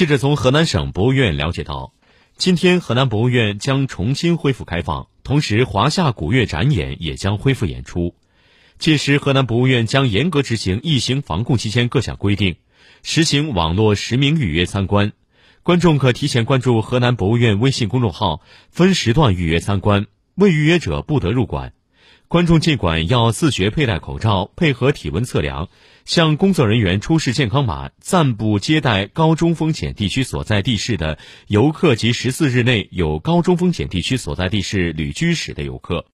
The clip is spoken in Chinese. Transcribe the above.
记者从河南省博物院了解到，今天河南博物院将重新恢复开放，同时华夏古乐展演也将恢复演出。届时，河南博物院将严格执行疫情防控期间各项规定，实行网络实名预约参观。观众可提前关注河南博物院微信公众号，分时段预约参观，未预约者不得入馆。观众尽管要自觉佩戴口罩，配合体温测量，向工作人员出示健康码，暂不接待高中风险地区所在地市的游客及十四日内有高中风险地区所在地市旅居史的游客。